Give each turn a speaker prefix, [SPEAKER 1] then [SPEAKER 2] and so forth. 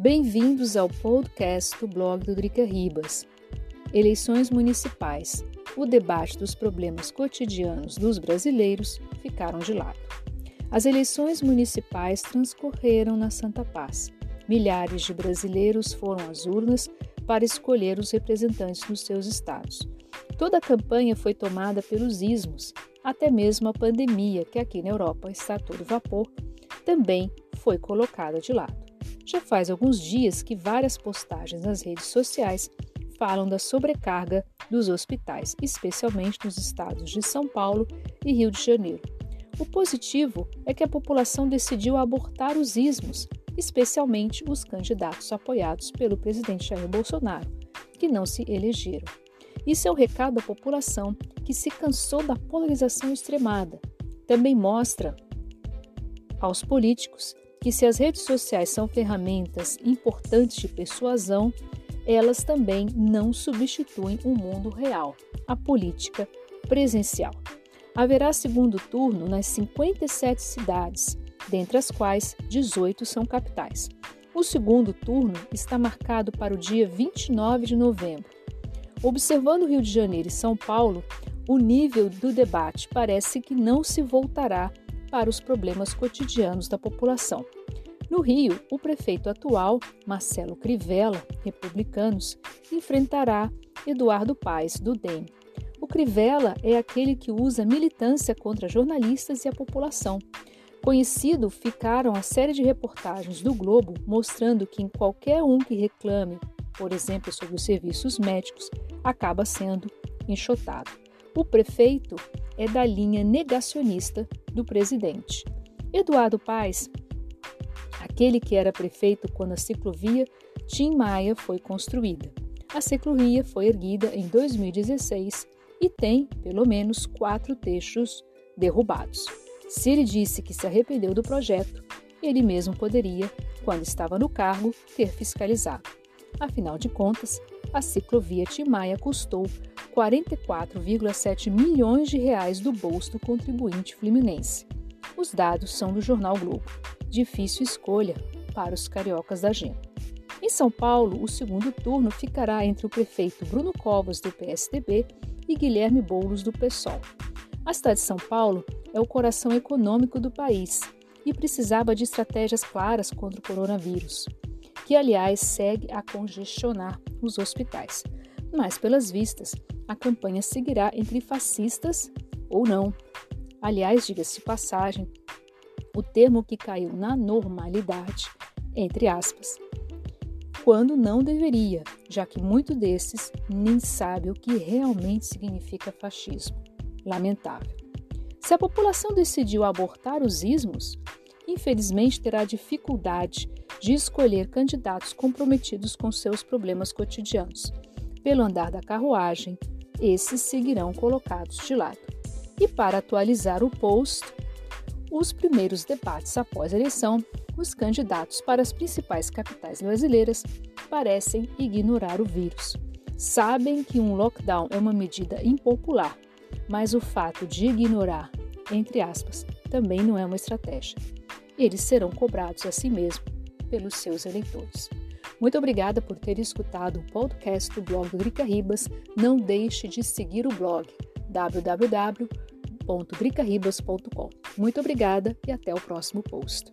[SPEAKER 1] Bem-vindos ao podcast do blog do Drica Ribas. Eleições municipais. O debate dos problemas cotidianos dos brasileiros ficaram de lado. As eleições municipais transcorreram na Santa Paz. Milhares de brasileiros foram às urnas para escolher os representantes dos seus estados. Toda a campanha foi tomada pelos ismos, até mesmo a pandemia, que aqui na Europa está todo vapor, também foi colocada de lado. Já faz alguns dias que várias postagens nas redes sociais falam da sobrecarga dos hospitais, especialmente nos estados de São Paulo e Rio de Janeiro. O positivo é que a população decidiu abortar os ismos, especialmente os candidatos apoiados pelo presidente Jair Bolsonaro, que não se elegeram. Isso é um recado à população que se cansou da polarização extremada. Também mostra aos políticos que, se as redes sociais são ferramentas importantes de persuasão, elas também não substituem o mundo real, a política presencial. Haverá segundo turno nas 57 cidades, dentre as quais 18 são capitais. O segundo turno está marcado para o dia 29 de novembro. Observando Rio de Janeiro e São Paulo, o nível do debate parece que não se voltará para os problemas cotidianos da população. No Rio, o prefeito atual, Marcelo Crivella, republicanos, enfrentará Eduardo Paes, do DEM. O Crivella é aquele que usa militância contra jornalistas e a população. Conhecido ficaram a série de reportagens do Globo mostrando que em qualquer um que reclame, por exemplo, sobre os serviços médicos, acaba sendo enxotado. O prefeito é da linha negacionista do presidente. Eduardo Paes aquele que era prefeito quando a ciclovia Tim Maia foi construída. A ciclovia foi erguida em 2016 e tem, pelo menos, quatro trechos derrubados. Se ele disse que se arrependeu do projeto, ele mesmo poderia, quando estava no cargo, ter fiscalizado. Afinal de contas, a ciclovia Timaya custou 44,7 milhões de reais do bolso do contribuinte fluminense. Os dados são do jornal Globo difícil escolha para os cariocas da agenda. Em São Paulo, o segundo turno ficará entre o prefeito Bruno Covas, do PSDB, e Guilherme Boulos, do PSOL. A cidade de São Paulo é o coração econômico do país e precisava de estratégias claras contra o coronavírus, que, aliás, segue a congestionar os hospitais. Mas, pelas vistas, a campanha seguirá entre fascistas ou não. Aliás, diga-se de passagem, o termo que caiu na normalidade, entre aspas, quando não deveria, já que muito desses nem sabe o que realmente significa fascismo. Lamentável. Se a população decidiu abortar os ismos, infelizmente terá dificuldade de escolher candidatos comprometidos com seus problemas cotidianos. Pelo andar da carruagem, esses seguirão colocados de lado. E para atualizar o post, os primeiros debates após a eleição, os candidatos para as principais capitais brasileiras parecem ignorar o vírus. Sabem que um lockdown é uma medida impopular, mas o fato de ignorar, entre aspas, também não é uma estratégia. Eles serão cobrados a si pelos seus eleitores. Muito obrigada por ter escutado o podcast do blog Drica Ribas. Não deixe de seguir o blog www www.dricaribas.com. Muito obrigada e até o próximo post.